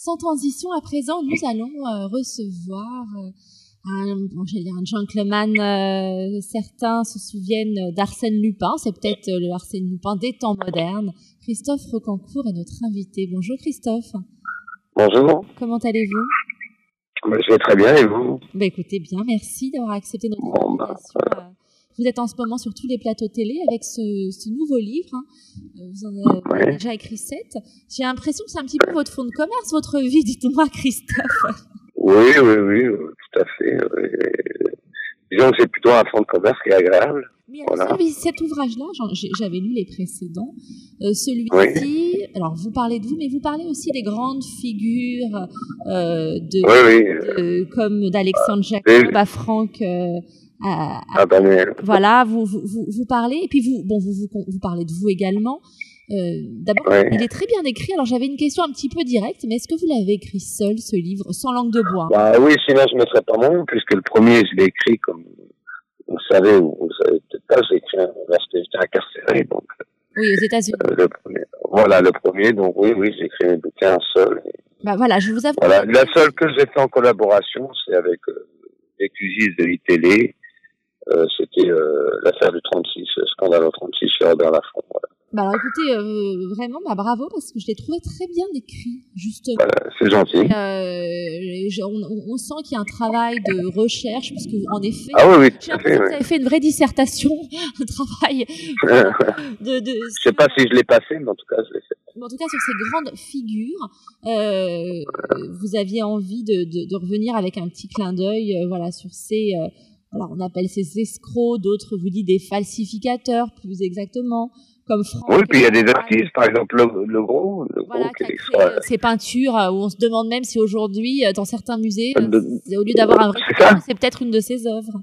Sans transition, à présent, nous allons euh, recevoir euh, un, bon, dire un gentleman. Euh, certains se souviennent d'Arsène Lupin. C'est peut-être le Arsène Lupin des temps modernes. Christophe Rocancourt est notre invité. Bonjour Christophe. Bonjour. Comment allez-vous? Je vais très bien et vous? Bah, Écoutez bien, merci d'avoir accepté notre bon, bah, invitation. Vous êtes en ce moment sur tous les plateaux télé avec ce, ce nouveau livre. Hein. Euh, vous en avez déjà écrit sept. J'ai l'impression que c'est un petit peu votre fond de commerce, votre vie, dites-moi, Christophe. Oui, oui, oui, tout à fait. Disons que c'est plutôt un fond de commerce qui est agréable. Mais voilà. cet ouvrage-là, j'avais lu les précédents. Euh, Celui-ci, alors vous parlez de vous, mais vous parlez aussi des grandes figures euh, de, oui, oui. de, comme d'Alexandre Jacob à Franck. Euh, à, à, Daniel. Voilà, vous, vous, vous, parlez, et puis vous, bon, vous, vous, vous parlez de vous également. Euh, D'abord, ouais. il est très bien écrit. Alors, j'avais une question un petit peu directe, mais est-ce que vous l'avez écrit seul, ce livre, sans langue de bois? Bah oui, sinon je ne mettrais pas mon nom, puisque le premier, je l'ai écrit comme vous savez, ou vous savez peut-être pas, j'ai écrit lorsque j'étais incarcéré, donc. Oui, aux États-Unis. Euh, le. Voilà, le premier, donc oui, oui, j'ai écrit mes bouquins seul. Et... Bah voilà, je vous avoue. Voilà, la seule que j'ai fait en collaboration, c'est avec euh, les de l'ITélé, euh, c'était euh, l'affaire du 36, scandale au 36 chez Robert Laffont. Voilà. Bah alors écoutez, euh, vraiment, bah bravo parce que je l'ai trouvé très bien écrit, justement. Voilà, c'est gentil. Euh, on, on, sent qu'il y a un travail de recherche parce que en effet, ah oui, oui, j'ai l'impression que vous avez fait une vraie dissertation, un travail. de, de, je sais pas si je l'ai passé, mais en tout cas, je l'ai fait. En tout cas, sur ces grandes figures, euh, vous aviez envie de, de, de, revenir avec un petit clin d'œil, euh, voilà, sur ces alors on appelle ces escrocs, d'autres vous disent des falsificateurs, plus exactement, comme Franck. Oui, puis il y a des artistes, par exemple le, le gros, le voilà, gros qui est extra... ces peintures où on se demande même si aujourd'hui, dans certains musées, au lieu d'avoir un vrai c'est, peut-être une de ses œuvres.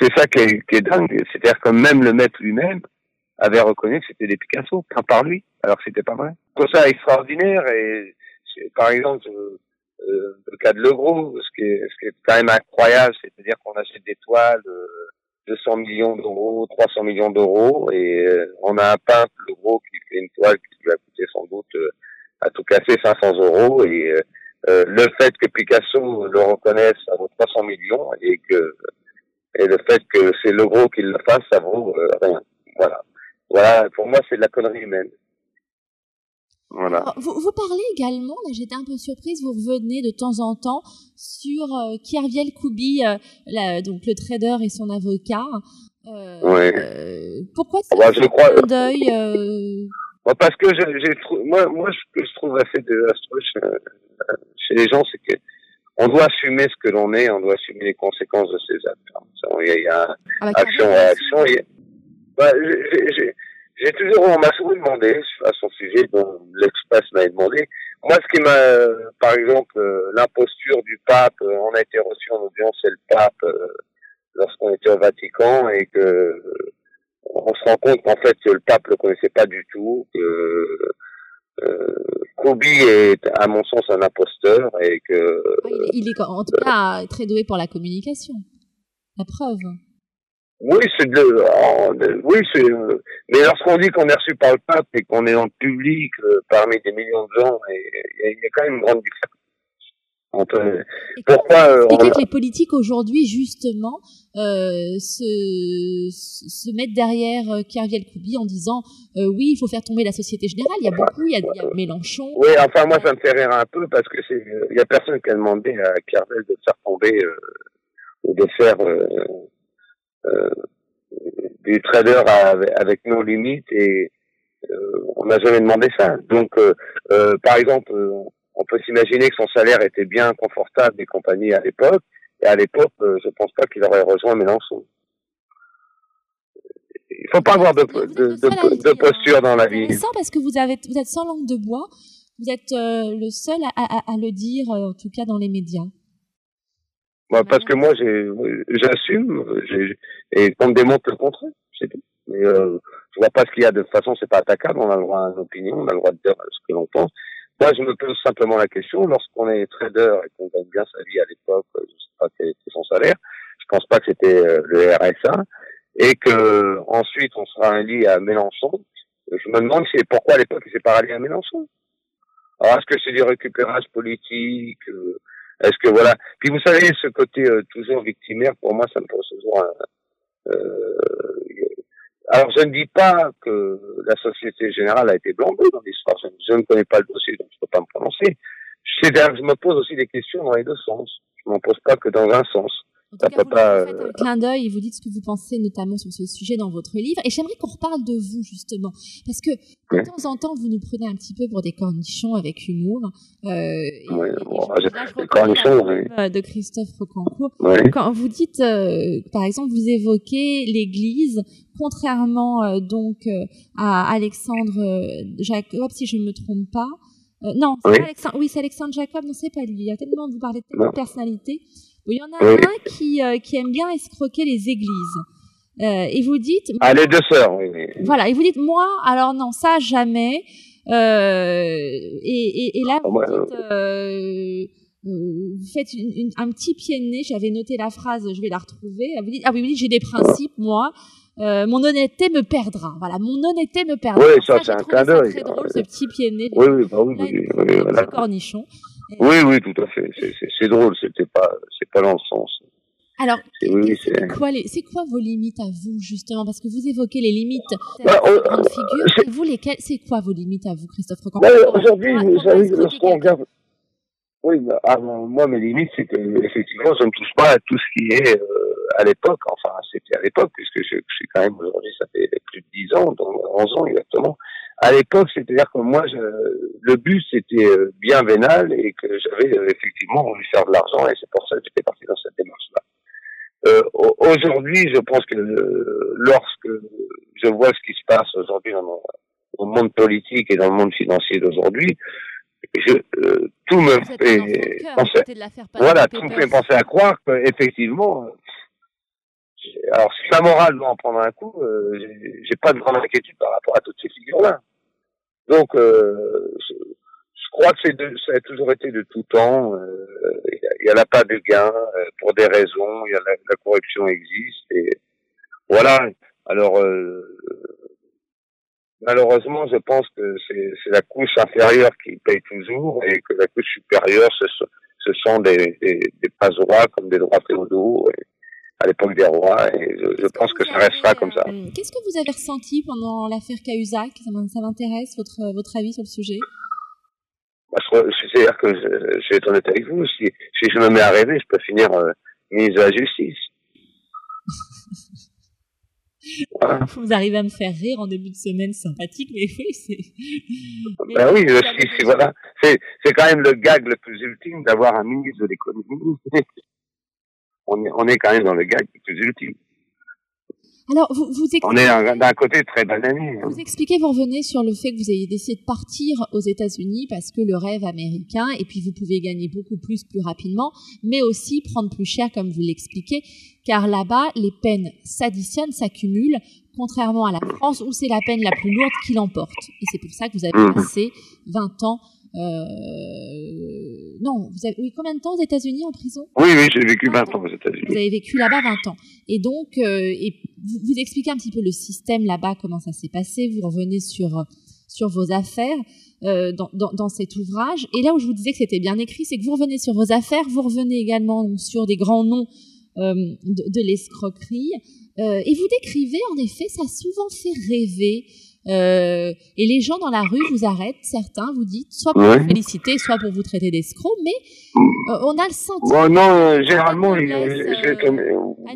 C'est ça qui est, qui est dingue, c'est-à-dire que même le maître lui-même avait reconnu que c'était des Picasso, peint par lui, alors que c'était pas vrai. Pour ça extraordinaire et par exemple, euh, le cas de Legros, ce qui est, ce qui est quand même incroyable, c'est-à-dire qu'on achète des toiles euh, 200 millions d'euros, 300 millions d'euros, et euh, on a un peintre Legros qui fait une toile qui lui a coûté sans doute euh, à tout casser 500 euros, et euh, le fait que Picasso le reconnaisse, ça vaut 300 millions, et que et le fait que c'est Legros qui le fasse, ça vaut rien. Voilà. Voilà, pour moi, c'est de la connerie humaine. Voilà. Vous, vous, parlez également, là j'étais un peu surprise, vous revenez de temps en temps sur euh, Kierviel Koubi, euh, la, donc le trader et son avocat. Euh, euh, pourquoi c'est bah, je crois... deuil bah, Parce que j'ai moi, moi, ce que je trouve assez désastreux chez, chez les gens, c'est que on doit assumer ce que l'on est, on doit assumer les conséquences de ses actes. Il y a, il y a ah, bah, action, réaction. Il y a... bah, j'ai toujours, on m'a souvent demandé à son sujet, dont l'Express m'a demandé. Moi, ce qui m'a, par exemple, euh, l'imposture du pape, euh, on a été reçu en audience chez le pape euh, lorsqu'on était au Vatican et que on se rend compte qu'en fait le pape le connaissait pas du tout, que euh, Kobi est, à mon sens, un imposteur et que. Il est en tout cas très doué pour la communication. La preuve. Oui, c'est de, oh, de, oui, c'est, euh, mais lorsqu'on dit qu'on est reçu par le pape et qu'on est en public euh, parmi des millions de gens, il y, y, a quand même une grande différence. Peut, pourquoi euh, on... que les politiques aujourd'hui justement euh, se, se mettent derrière euh, Kerviel Koubi en disant euh, oui il faut faire tomber la société générale il y a beaucoup il y a, il y a Mélenchon oui enfin moi ça me fait rire un peu parce que c'est il y a personne qui a demandé à Kerviel de faire tomber ou de faire euh, du trader avec nos limites et euh, on n'a jamais demandé ça. Donc, euh, par exemple, on peut s'imaginer que son salaire était bien confortable des compagnies à l'époque. Et à l'époque, je pense pas qu'il aurait rejoint Mélenchon. Il faut pas avoir de, de, de, de posture dans la vie. C'est parce que vous avez, vous êtes sans langue de bois. Vous êtes le seul à, à, à, le dire, en tout cas dans les médias. Bah, parce que moi, j'assume, et qu'on me démontre le contraire, c'est tout. Mais euh, je vois pas ce qu'il y a de toute façon, c'est pas attaquable, on a le droit à une opinion, on a le droit de dire ce que l'on pense. Moi, je me pose simplement la question, lorsqu'on est trader et qu'on gagne bien sa vie à l'époque, je sais pas quel était son salaire, je pense pas que c'était euh, le RSA, et que ensuite on sera un lit à Mélenchon, je me demande si pourquoi à l'époque il s'est pas rallié à Mélenchon. Alors, est-ce que c'est du récupérage politique euh, Est-ce que voilà Puis vous savez, ce côté euh, toujours victimaire, pour moi, ça me pose toujours un. Euh, alors, je ne dis pas que la Société Générale a été blanche dans l'histoire. Je, je, ne connais pas le dossier, donc je ne peux pas me prononcer. Je me pose aussi des questions dans les deux sens. Je m'en pose pas que dans un sens. En tout cas, vous, pas, faites un clin d'œil et vous dites ce que vous pensez notamment sur ce sujet dans votre livre. Et j'aimerais qu'on reparle de vous justement, parce que de temps en temps, vous nous prenez un petit peu pour des cornichons avec humour. Euh, oui, bon, et, là, je cornichons, oui. de Christophe Rocancourt. Quand vous dites, euh, par exemple, vous évoquez l'Église, contrairement euh, donc euh, à Alexandre euh, Jacob, si je ne me trompe pas. Euh, non, oui, Alexandre, oui c'est Alexandre Jacob, non c'est pas lui. Il y a tellement, vous parlez de tellement de personnalités. Il y en a oui. un qui, euh, qui aime bien escroquer les églises. Euh, et vous dites. Ah, les deux sœurs, oui. Voilà, et vous dites, moi, alors non, ça, jamais. Euh, et, et, et, là, vous dites, euh, vous faites une, une, un petit pied de nez, j'avais noté la phrase, je vais la retrouver. Vous dites, ah oui, oui, j'ai des principes, moi. Euh, mon honnêteté me perdra. Voilà, mon honnêteté me perdra. Oui, ça, ça c'est un clin d'œil. C'est très drôle, ce petit pied de nez. Oui, oui, bah oui, oui, oui, oui, voilà. cornichon. Oui, oui, tout à fait. C'est drôle, c'était pas, c'est pas dans le sens. Alors, oui, c'est quoi, les, quoi vos limites à vous, justement? Parce que vous évoquez les limites bah, de grande figure. Vous, lesquelles C'est quoi vos limites à vous, Christophe bah, Aujourd'hui, vous savez, lorsqu'on regarde... Oui, bah, avant, moi, mes limites, c'est que, effectivement, je ne touche pas à tout ce qui est euh, à l'époque. Enfin, c'était à l'époque, puisque je, je, suis quand même aujourd'hui, ça fait plus de 10 ans, donc 11 ans exactement. À l'époque, c'est-à-dire que moi, je, le but, c'était euh, bien vénal et que j'avais euh, effectivement voulu faire de l'argent et c'est pour ça que j'étais parti dans cette démarche-là. Euh, aujourd'hui, je pense que euh, lorsque je vois ce qui se passe aujourd'hui dans, dans le monde politique et dans le monde financier d'aujourd'hui, je, euh, tout me fait penser, voilà, tout me fait penser à croire qu'effectivement, alors si ma morale doit en prendre un coup, euh, j'ai pas de grande inquiétude par rapport à toutes ces figures-là. Donc, euh, je, crois que c'est ça a toujours été de tout temps. Euh, il n'y en a pas de gain euh, pour des raisons. Il y a la, la, corruption existe et voilà. Alors euh, malheureusement, je pense que c'est la couche inférieure qui paye toujours et que la couche supérieure, ce, ce sont des, des, des droits comme des droits féodaux. Et, à l'époque des rois, et je, je pense que, que ça restera comme ça. Euh, Qu'est-ce que vous avez ressenti pendant l'affaire Cahuzac? Ça m'intéresse, votre, votre avis sur le sujet bah, C'est-à-dire que je, je vais être honnête avec vous, si, si je me mets à rêver, je peux finir euh, ministre de la Justice. Voilà. Vous arrivez à me faire rire en début de semaine sympathique, mais oui, c'est. Ben oui, je, voilà. C'est quand même le gag le plus ultime d'avoir un ministre de l'économie on est, on est quand même dans le gag le plus ultime. Alors, vous, vous on est d'un côté très banané. Hein. Vous expliquez, vous revenez sur le fait que vous ayez décidé de partir aux États-Unis parce que le rêve américain, et puis vous pouvez gagner beaucoup plus plus rapidement, mais aussi prendre plus cher, comme vous l'expliquez, car là-bas, les peines s'additionnent, s'accumulent, contrairement à la France où c'est la peine la plus lourde qui l'emporte. Et c'est pour ça que vous avez mmh. passé 20 ans euh, non, vous avez oui, combien de temps aux États-Unis en prison? Oui, oui, j'ai vécu 20 ans aux États-Unis. Vous avez vécu là-bas 20 ans. Et donc, euh, et vous, vous, expliquez un petit peu le système là-bas, comment ça s'est passé. Vous revenez sur sur vos affaires euh, dans, dans, dans, cet ouvrage. Et là où je vous disais que c'était bien écrit, c'est que vous revenez sur vos affaires, vous revenez également sur des grands noms de, de l'escroquerie. Et vous décrivez, en effet, ça a souvent fait rêver. Euh, et les gens dans la rue vous arrêtent, certains vous dites, soit pour vous féliciter, soit pour vous traiter d'escroc, mais euh, on a le sentiment. Bon, non, généralement, il, euh,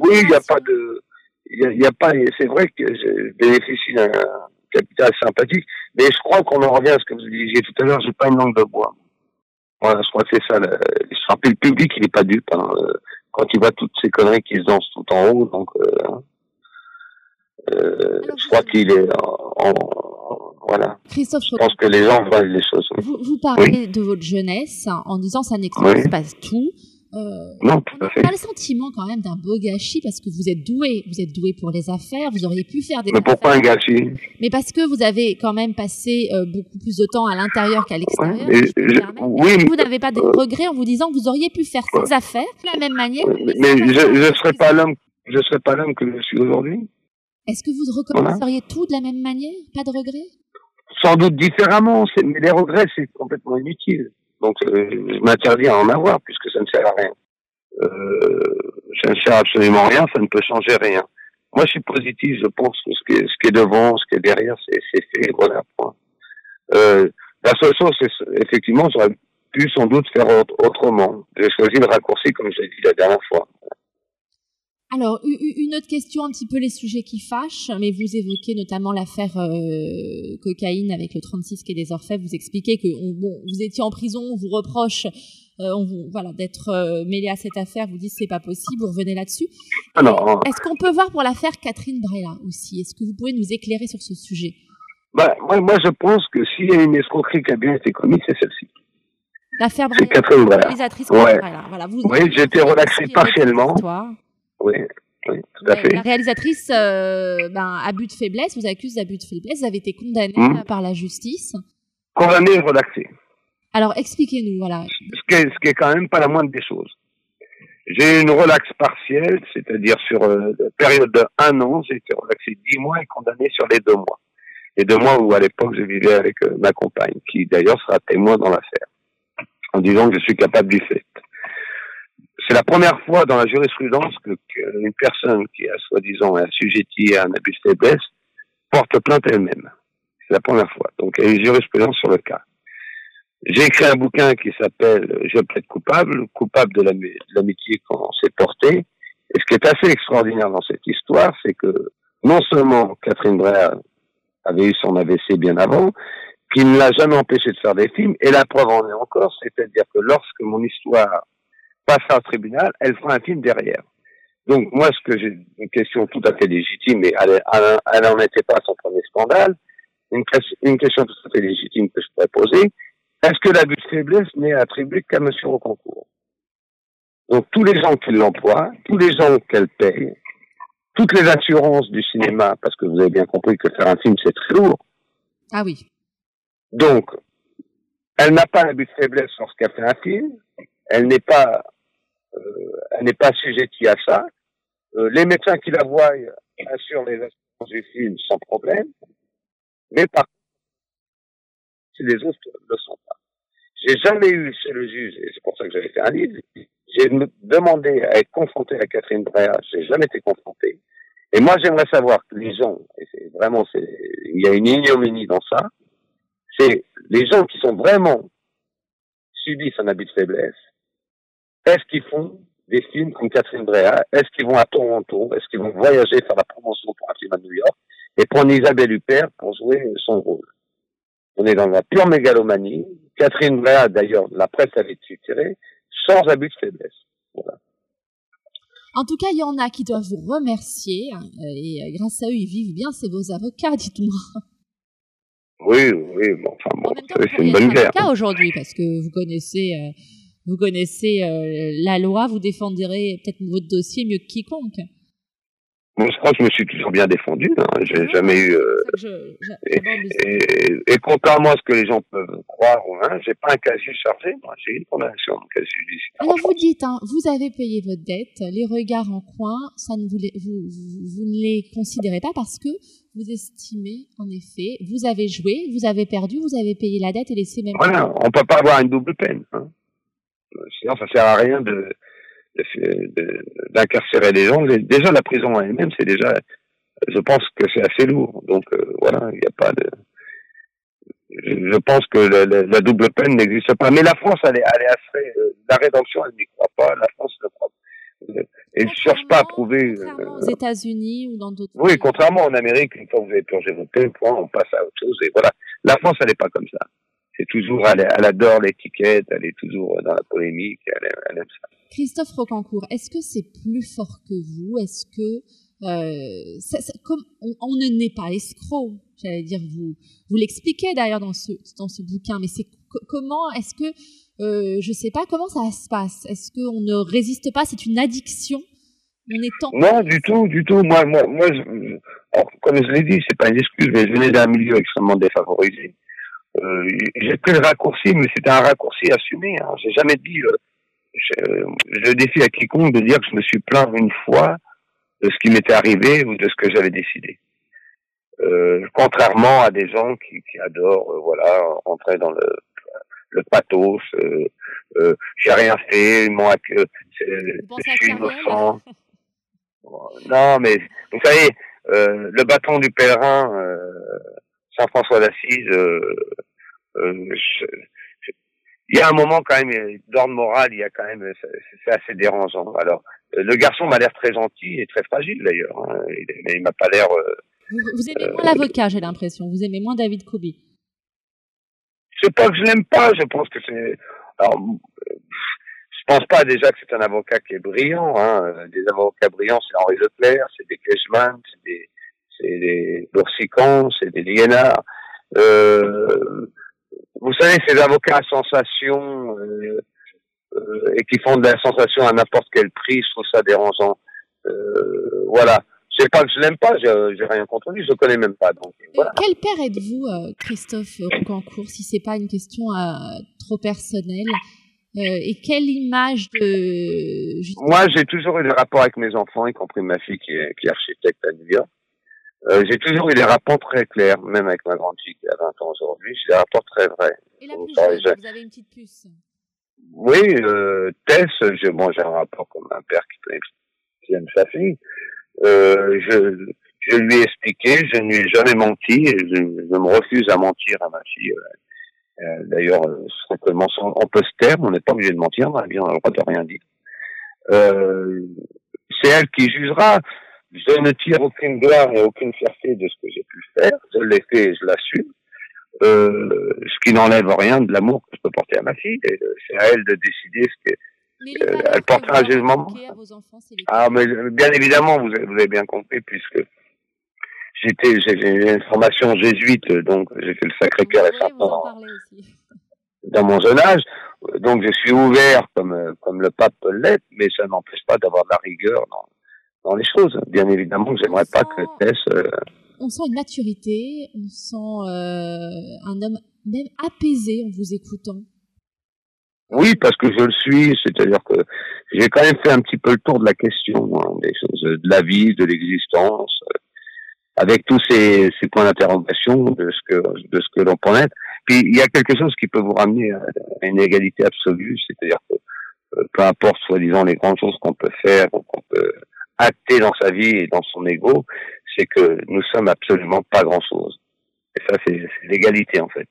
oui, il n'y a pas de, il y a, a, pas, c'est vrai que je bénéficie d'un capital sympathique, mais je crois qu'on en revient à ce que vous disiez tout à l'heure, j'ai pas une langue de bois. Voilà, je crois que c'est ça. Je rappelle, le public, il n'est pas dupe. Hein, quand il voit toutes ces conneries qui se dansent tout en haut, donc. Euh, je crois qu'il est en, en, voilà. Christophe, je pense que les gens voient les choses. Vous, vous parlez oui. de votre jeunesse en disant ça n'explique oui. pas tout. Euh, non, tout à fait. On a le sentiment quand même d'un beau gâchis parce que vous êtes doué, vous êtes doué pour les affaires, vous auriez pu faire des. Mais pourquoi un gâchis? Mais parce que vous avez quand même passé euh, beaucoup plus de temps à l'intérieur qu'à l'extérieur. Ouais, je, oui, vous n'avez pas de euh, regrets en vous disant que vous auriez pu faire ces affaires de la même manière. Mais, mais je ne serais pas l'homme, je serais pas l'homme que je suis aujourd'hui. Est-ce que vous recommenceriez voilà. tout de la même manière? Pas de regrets? Sans doute différemment, mais les regrets, c'est complètement inutile. Donc, euh, je m'interdis à en avoir puisque ça ne sert à rien. Euh, ça ne sert absolument à rien, ça ne peut changer rien. Moi, je suis positif, je pense que ce qui est, ce qui est devant, ce qui est derrière, c'est fait, voilà, point. Euh, la seule chose, c'est effectivement, j'aurais pu sans doute faire autrement. J'ai choisi le raccourci, comme j'ai dit la dernière fois. Alors, une autre question, un petit peu les sujets qui fâchent, mais vous évoquez notamment l'affaire euh, cocaïne avec le 36 qui est des Orfèvres. Vous expliquez que bon, vous étiez en prison, on vous reproche euh, on vous, voilà, d'être euh, mêlé à cette affaire. Vous dites c'est pas possible, vous revenez là-dessus. Est-ce qu'on peut voir pour l'affaire Catherine Brella aussi? Est-ce que vous pouvez nous éclairer sur ce sujet? Bah, moi, moi, je pense que s'il y a une escroquerie qui a bien été commise, c'est celle-ci. L'affaire Brella. Catherine Brella. Ouais. Voilà, vous, oui, j'ai été relaxé partiellement. Oui, oui, tout à fait. La réalisatrice, euh, ben, abus de faiblesse, vous accuse d'abus de faiblesse, vous avez été condamné hmm. par la justice. Condamné et relaxé. Alors, expliquez-nous, voilà. Ce qui, est, ce qui est quand même pas la moindre des choses. J'ai une relaxe partielle, c'est-à-dire sur euh, une période de un an, j'ai été relaxé dix mois et condamné sur les deux mois. Les deux mois où à l'époque je vivais avec euh, ma compagne, qui d'ailleurs sera témoin dans l'affaire, en disant que je suis capable du fait c'est la première fois dans la jurisprudence que, qu'une personne qui a soi-disant assujettie à un abus de faiblesse porte plainte elle-même. C'est la première fois. Donc il y a une jurisprudence sur le cas. J'ai écrit un bouquin qui s'appelle Je plaide coupable, coupable de l'amitié qu'on s'est porté. Et ce qui est assez extraordinaire dans cette histoire, c'est que non seulement Catherine Brea avait eu son AVC bien avant, qui ne l'a jamais empêché de faire des films, et la preuve en est encore, c'est-à-dire que lorsque mon histoire passe au tribunal, elle fera un film derrière. Donc moi, ce que j'ai une question tout à fait légitime, mais elle n'en était pas à son premier scandale, une, une, question tout à fait légitime que je pourrais poser, est-ce que l'abus de faiblesse n'est attribué qu'à M. Rocancourt Donc tous les gens qui l'emploient, tous les gens qu'elle paye, toutes les assurances du cinéma, parce que vous avez bien compris que faire un film, c'est très lourd. Ah oui. Donc, elle n'a pas l'abus de faiblesse lorsqu'elle fait un film, elle n'est pas elle n'est pas assujettie à ça. Euh, les médecins qui la voient assurent les assurances du film sans problème, mais par si les autres ne le sont pas. J'ai jamais eu chez le juge, et c'est pour ça que j'avais fait un livre, j'ai demandé à être confronté à Catherine Brea, j'ai jamais été confronté. Et moi, j'aimerais savoir que les gens, et c'est vraiment, c'est, il y a une ignominie dans ça, c'est les gens qui sont vraiment subissent un habit de faiblesse, est-ce qu'ils font des films comme Catherine Brea? Est-ce qu'ils vont à Toronto? Est-ce qu'ils vont voyager faire la promotion pour un film à New York? Et prendre Isabelle Huppert pour jouer son rôle On est dans la pure mégalomanie. Catherine Brea, d'ailleurs, la presse avait tiré sans abus de faiblesse. Voilà. En tout cas, il y en a qui doivent vous remercier hein, et euh, grâce à eux, ils vivent bien. C'est vos avocats, dites-moi. Oui, oui, bon, enfin bon, c'est une bonne guerre. aujourd'hui parce que vous connaissez euh, vous connaissez euh, la loi, vous défendrez peut-être votre dossier mieux que quiconque. Moi, je crois que je me suis toujours bien défendu. Hein. J'ai ah, jamais eu. Euh, et, contrairement à ce que les gens peuvent croire, hein, j'ai pas un casier chargé. Moi, j'ai une condamnation, un casier judiciaire. Alors vous dites, hein, vous avez payé votre dette, les regards en coin, ça ne vous, vous, vous, ne les considérez pas parce que vous estimez, en effet, vous avez joué, vous avez perdu, vous avez payé la dette et laissé même. Voilà, on peut pas avoir une double peine. Hein. Sinon, ça sert à rien de d'incarcérer les gens. Déjà, la prison elle-même, c'est déjà, je pense que c'est assez lourd. Donc euh, voilà, il n'y a pas de. Je pense que la, double peine n'existe pas. Mais la France, elle est, elle est assez. Euh, la rédemption, elle n'y croit pas. La France ne croit pas. Elle ne cherche pas à prouver. Contrairement aux États-Unis ou dans d'autres. Oui, contrairement en Amérique, une fois que vous avez purgé votre peine, on passe à autre chose. Et voilà. La France, elle n'est pas comme ça c'est toujours, elle, adore l'étiquette, elle est toujours dans la polémique, elle, aime ça. Christophe Rocancourt, est-ce que c'est plus fort que vous? Est-ce que euh, comme on, ne n'est pas escroc, j'allais dire, vous, vous l'expliquez d'ailleurs dans ce, dans ce bouquin, mais c'est comment est-ce que, euh, je sais pas, comment ça se passe? Est-ce qu'on ne résiste pas? C'est une addiction? On est Non, du tout, du tout. Moi, moi, moi comme je l'ai dit, c'est pas une excuse, mais je venais d'un milieu extrêmement défavorisé. Euh, j'ai pris le raccourci, mais c'était un raccourci assumé. Hein. J'ai jamais dit. Euh, je, je, défie à quiconque de dire que je me suis plaint une fois de ce qui m'était arrivé ou de ce que j'avais décidé. Euh, contrairement à des gens qui, qui adorent, euh, voilà, entrer dans le, le pathos. Euh, euh J'ai rien fait, moi que je suis innocent. Non, mais vous savez, euh, le bâton du pèlerin, Saint François d'Assise, il y a un moment quand même d'ordre moral, il y a quand même, c'est assez dérangeant. Alors, le garçon m'a l'air très gentil et très fragile d'ailleurs. Hein. Il, il m'a pas l'air vous, aimez moins l'avocat, j'ai l'impression. Vous aimez moins David Kobe. C'est pas que je l'aime pas, je pense que c'est. Alors, je pense pas déjà que c'est un avocat qui est brillant. Hein. Des avocats brillants, c'est Henri Leclerc, c'est des Keshman, c'est des, c'est des c'est des Liénards. Euh, vous savez, ces avocats à sensation euh, euh, et qui font de la sensation à n'importe quel prix, je trouve ça dérangeant. Euh, voilà. C'est pas que je l'aime pas, j'ai rien contre lui, je le connais même pas. Donc, voilà. Quel père êtes-vous, euh, Christophe Rocancourt, si c'est pas une question euh, trop personnelle euh, Et quelle image de... Moi, j'ai toujours eu des rapports avec mes enfants, y compris ma fille qui est, qui est architecte à New York. Euh, j'ai toujours eu des rapports très clairs, même avec ma grande fille qui a 20 ans aujourd'hui, j'ai des rapports très vrais. Et la vous avez une petite puce Oui, euh, Tess, j'ai bon, un rapport comme un père qui, qui aime sa fille. Euh, je, je lui ai expliqué, je ne lui ai jamais menti, et je, je me refuse à mentir à ma fille. Euh, euh D'ailleurs, euh, on peut se taire, on n'est pas obligé de mentir, on a le droit de rien dire. Euh, c'est elle qui jugera. Je ne tire aucune gloire et aucune fierté de ce que j'ai pu faire. Je l'ai fait et je l'assume. Euh, ce qui n'enlève rien de l'amour que je peux porter à ma fille. C'est à elle de décider ce que, euh, elle portera un jugement. Ah, mais bien évidemment, vous avez, vous avez bien compris, puisque j'étais, j'ai une formation jésuite, donc j'ai fait le Sacré-Cœur récemment dans mon jeune âge. Donc je suis ouvert comme comme le pape l'est, mais ça n'empêche pas d'avoir de la rigueur dans, dans les choses. Bien évidemment, j'aimerais pas que Tess. Euh, on sent une maturité, on sent euh, un homme même apaisé en vous écoutant. Oui, parce que je le suis, c'est-à-dire que j'ai quand même fait un petit peu le tour de la question, hein, des choses, de la vie, de l'existence, euh, avec tous ces, ces points d'interrogation de ce que de ce que l'on peut être. Puis il y a quelque chose qui peut vous ramener à une égalité absolue, c'est-à-dire que euh, peu importe soi-disant les grandes choses qu'on peut faire ou qu'on peut acter dans sa vie et dans son ego, c'est que nous sommes absolument pas grand-chose. Et ça, c'est l'égalité en fait.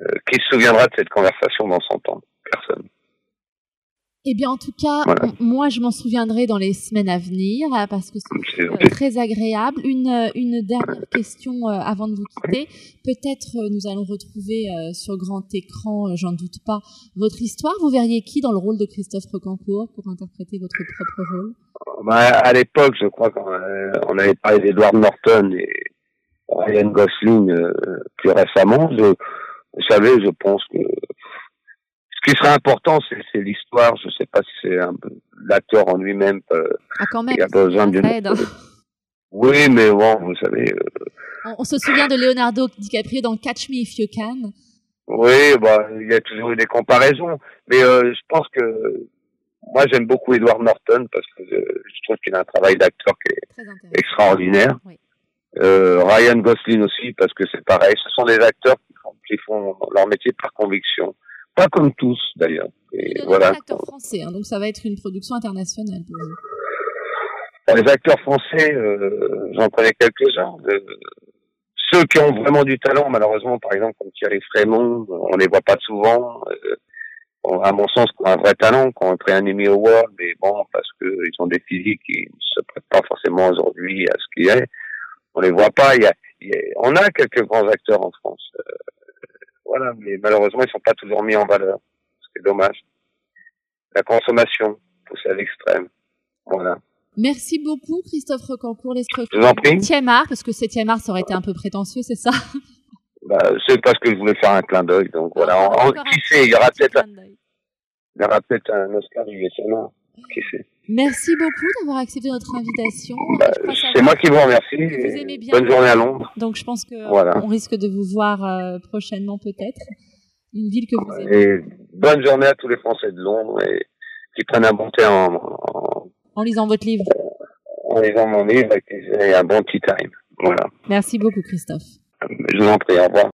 Euh, qui se souviendra de cette conversation dans son temps Personne. Eh bien, en tout cas, moi, je m'en souviendrai dans les semaines à venir euh, parce que c'est euh, très agréable. Une, une dernière question avant de vous quitter. Peut-être nous allons retrouver sur grand écran, j'en doute pas, votre histoire. Vous verriez qui dans le rôle de Christophe Recancourt pour interpréter votre propre rôle? Bah, À l'époque, je crois qu'on avait parlé d'Edward Norton et Ryan Gosling plus récemment. Je, vous savez, je pense que qui serait important, c'est l'histoire. Je ne sais pas si c'est l'acteur en lui-même. Euh, ah, quand même, il a besoin d'une. Hein. Oui, mais bon, vous savez. Euh, on, se souvient de Leonardo DiCaprio dans Catch Me If You Can. Oui, bah, il y a toujours eu des comparaisons, mais euh, je pense que moi j'aime beaucoup Edward Norton parce que je trouve qu'il a un travail d'acteur qui est extraordinaire. Oui. Euh, Ryan Gosling aussi parce que c'est pareil. Ce sont des acteurs qui font leur métier par conviction. Pas comme tous, d'ailleurs. Et voilà. acteurs français, hein, donc ça va être une production internationale pour vous. Les acteurs français, euh, j'en connais quelques-uns. ceux qui ont vraiment du talent, malheureusement, par exemple, comme Thierry Frémont, on les voit pas souvent. Euh, à mon sens, qui ont un vrai talent, qui ont pris un Emmy Award, mais bon, parce qu'ils ont des physiques qui ne se prêtent pas forcément aujourd'hui à ce qu'il y a. On les voit pas. Il y a, on a quelques grands acteurs en France. Euh, voilà, mais malheureusement, ils sont pas toujours mis en valeur. C'est dommage. La consommation poussée à l'extrême. Voilà. Merci beaucoup, Christophe Recancourt, les Je vous en prie. Septième art, parce que septième art, ça aurait été un peu prétentieux, c'est ça? Bah, C'est parce que je voulais faire un clin d'œil, donc voilà. Ah, qui sait, il y aura peut-être un, il y aura peut-être un Oscar du qui sait? Merci beaucoup d'avoir accepté notre invitation. Bah, c'est moi qui vous remercie. Bonne journée à Londres. Donc je pense qu'on risque de vous voir euh, prochainement peut-être. Une ville que vous aimez. Et bonne journée à tous les Français de Londres et qui prennent un bon thé en, en, lisant votre livre. En lisant mon livre et un bon tea time. Voilà. Merci beaucoup, Christophe. Je vous en prie, au revoir.